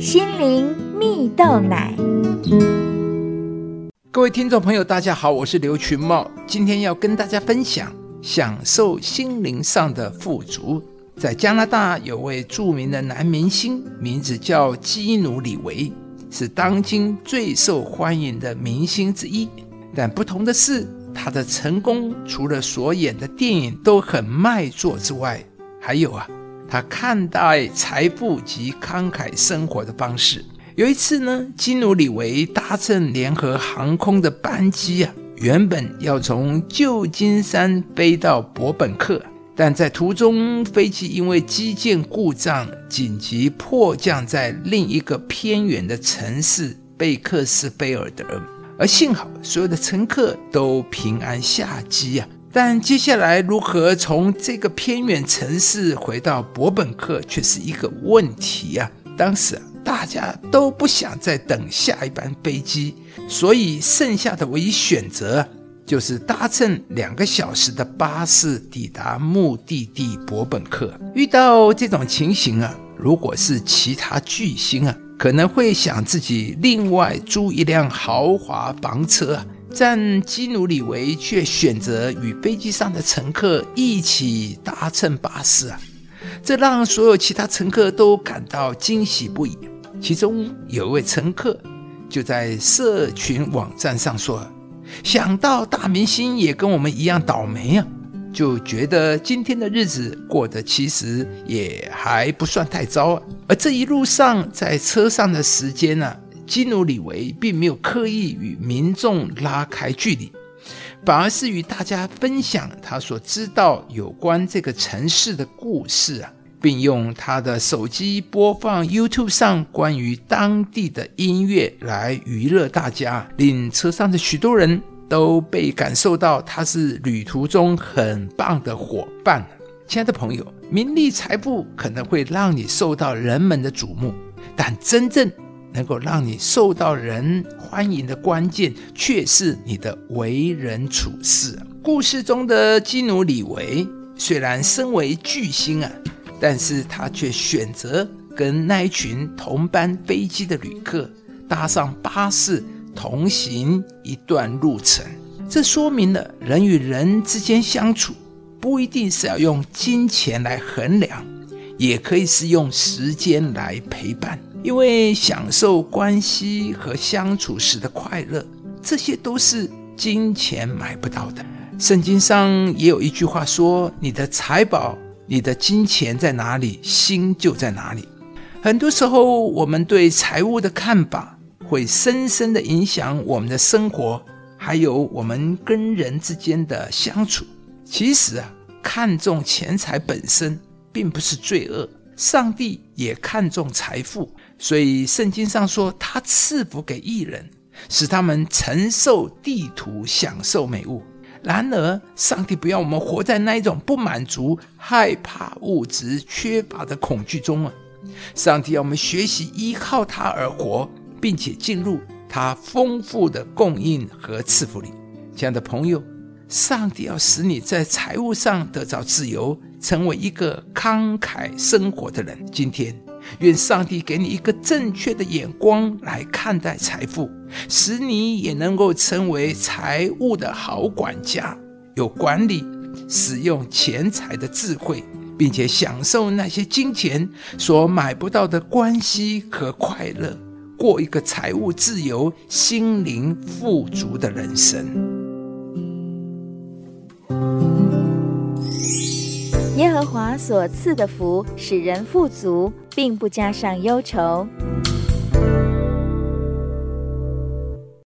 心灵蜜豆奶。各位听众朋友，大家好，我是刘群茂，今天要跟大家分享享受心灵上的富足。在加拿大有位著名的男明星，名字叫基努·里维，是当今最受欢迎的明星之一。但不同的是，他的成功除了所演的电影都很卖座之外，还有啊。他看待财富及慷慨生活的方式。有一次呢，基努里维搭乘联合航空的班机啊，原本要从旧金山飞到伯本克，但在途中飞机因为机件故障，紧急迫降在另一个偏远的城市贝克斯菲尔德，而幸好所有的乘客都平安下机啊。但接下来如何从这个偏远城市回到伯本克却是一个问题啊！当时啊，大家都不想再等下一班飞机，所以剩下的唯一选择就是搭乘两个小时的巴士抵达目的地伯本克。遇到这种情形啊，如果是其他巨星啊，可能会想自己另外租一辆豪华房车。但基努里维却选择与飞机上的乘客一起搭乘巴士啊，这让所有其他乘客都感到惊喜不已。其中有一位乘客就在社群网站上说：“想到大明星也跟我们一样倒霉啊，就觉得今天的日子过得其实也还不算太糟啊。”而这一路上在车上的时间呢？基努里维并没有刻意与民众拉开距离，反而是与大家分享他所知道有关这个城市的故事啊，并用他的手机播放 YouTube 上关于当地的音乐来娱乐大家，令车上的许多人都被感受到他是旅途中很棒的伙伴。亲爱的朋友，名利财富可能会让你受到人们的瞩目，但真正能够让你受到人欢迎的关键，却是你的为人处事。故事中的基努里维虽然身为巨星啊，但是他却选择跟那一群同班飞机的旅客搭上巴士同行一段路程。这说明了人与人之间相处不一定是要用金钱来衡量，也可以是用时间来陪伴。因为享受关系和相处时的快乐，这些都是金钱买不到的。圣经上也有一句话说：“你的财宝、你的金钱在哪里，心就在哪里。”很多时候，我们对财务的看法会深深的影响我们的生活，还有我们跟人之间的相处。其实啊，看重钱财本身并不是罪恶，上帝也看重财富。所以圣经上说，他赐福给艺人，使他们承受地土，享受美物。然而，上帝不要我们活在那一种不满足、害怕物质缺乏的恐惧中啊！上帝要我们学习依靠他而活，并且进入他丰富的供应和赐福里。亲爱的朋友，上帝要使你在财务上得到自由，成为一个慷慨生活的人。今天。愿上帝给你一个正确的眼光来看待财富，使你也能够成为财务的好管家，有管理使用钱财的智慧，并且享受那些金钱所买不到的关系和快乐，过一个财务自由、心灵富足的人生。和华所赐的福，使人富足，并不加上忧愁。